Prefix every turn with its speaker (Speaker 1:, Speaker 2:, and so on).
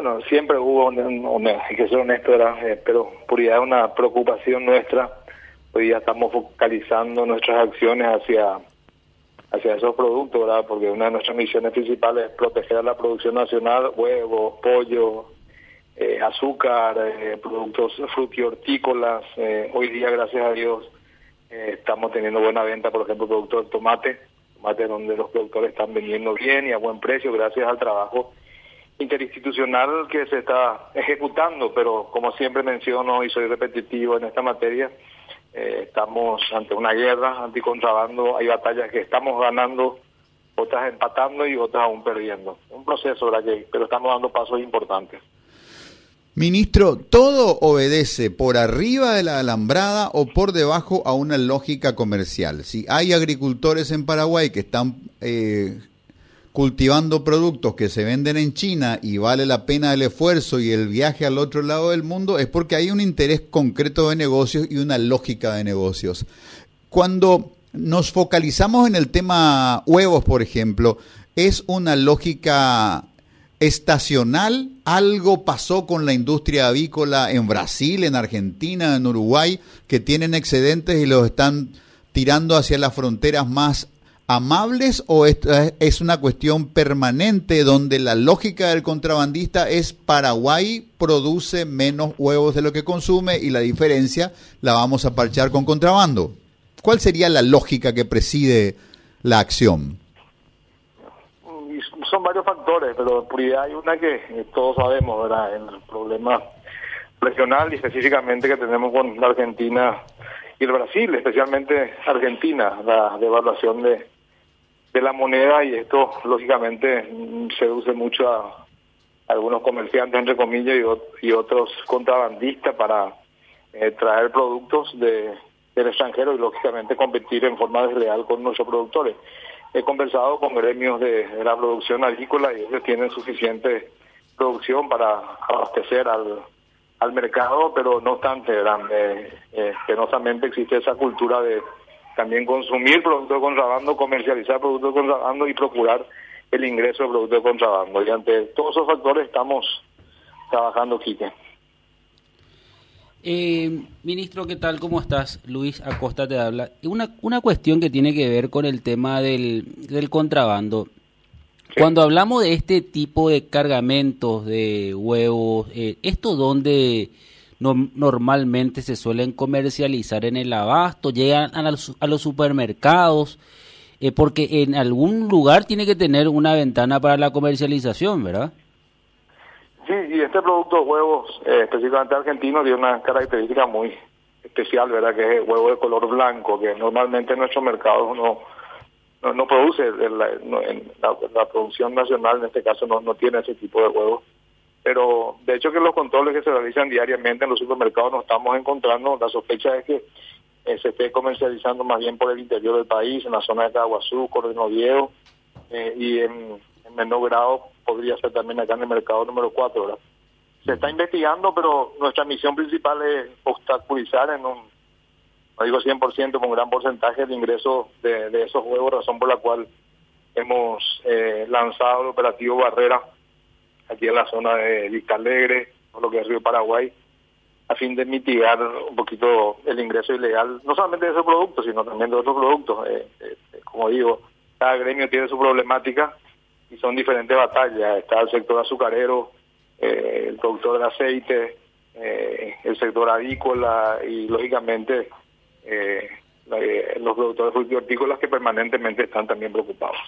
Speaker 1: bueno, siempre hubo, hay que ser honesto, eh, pero puridad es una preocupación nuestra. Hoy día estamos focalizando nuestras acciones hacia hacia esos productos. Porque una de nuestras misiones principales es proteger la producción nacional, huevos, pollo, eh, azúcar, eh, productos frutihortícolas. Eh, hoy día, gracias a Dios, estamos teniendo buena venta, por ejemplo, productos de tomate, tomate donde los productores están vendiendo bien y a buen precio, gracias al trabajo interinstitucional que se está ejecutando, pero como siempre menciono y soy repetitivo en esta materia, eh, estamos ante una guerra anticontrabando, hay batallas que estamos ganando, otras empatando y otras aún perdiendo. Un proceso, pero estamos dando pasos importantes.
Speaker 2: Ministro, ¿todo obedece por arriba de la alambrada o por debajo a una lógica comercial? Si hay agricultores en Paraguay que están eh, cultivando productos que se venden en China y vale la pena el esfuerzo y el viaje al otro lado del mundo, es porque hay un interés concreto de negocios y una lógica de negocios. Cuando nos focalizamos en el tema huevos, por ejemplo, es una lógica estacional. Algo pasó con la industria avícola en Brasil, en Argentina, en Uruguay, que tienen excedentes y los están tirando hacia las fronteras más amables o es una cuestión permanente donde la lógica del contrabandista es Paraguay produce menos huevos de lo que consume y la diferencia la vamos a parchar con contrabando? ¿Cuál sería la lógica que preside la acción?
Speaker 1: Son varios factores, pero por idea hay una que todos sabemos, ¿verdad? El problema regional y específicamente que tenemos con la Argentina y el Brasil, especialmente Argentina, la devaluación de, de la moneda y esto lógicamente seduce mucho a algunos comerciantes entre comillas y, otros contrabandistas para eh, traer productos de, del extranjero y lógicamente competir en forma desleal con nuestros productores. He conversado con gremios de, la producción agrícola y ellos tienen suficiente producción para abastecer al, al mercado, pero no obstante, eh, eh, penosamente existe esa cultura de también consumir productos de contrabando, comercializar productos de contrabando y procurar el ingreso de productos de contrabando. Y ante todos esos factores estamos trabajando, Quique.
Speaker 3: Eh, ministro, ¿qué tal? ¿Cómo estás? Luis Acosta te habla. Una, una cuestión que tiene que ver con el tema del, del contrabando. Cuando hablamos de este tipo de cargamentos de huevos, eh, ¿esto dónde no, normalmente se suelen comercializar en el abasto, llegan a los, a los supermercados, eh, porque en algún lugar tiene que tener una ventana para la comercialización, ¿verdad?
Speaker 1: Sí, y este producto de huevos, eh, específicamente argentino, tiene una característica muy especial, ¿verdad? Que es el huevo de color blanco, que normalmente en nuestros mercados no, no, produce, la, la, producción nacional en este caso no, no tiene ese tipo de huevos pero de hecho que los controles que se realizan diariamente en los supermercados nos estamos encontrando, la sospecha es que eh, se esté comercializando más bien por el interior del país, en la zona de Caguazú, Cordero eh, y en, menor grado podría ser también acá en el mercado número 4, ¿verdad? Se está investigando, pero nuestra misión principal es obstaculizar en un, no digo 100%, con gran porcentaje de ingreso de, esos huevos, razón por la cual hemos eh, lanzado el operativo Barrera aquí en la zona de Vista Alegre, o lo que es Río Paraguay, a fin de mitigar un poquito el ingreso ilegal, no solamente de esos productos, sino también de otros productos. Eh, eh, como digo, cada gremio tiene su problemática y son diferentes batallas. Está el sector azucarero, eh, el productor de aceite, el sector avícola y, lógicamente, los productores hortícolas que permanentemente están también preocupados.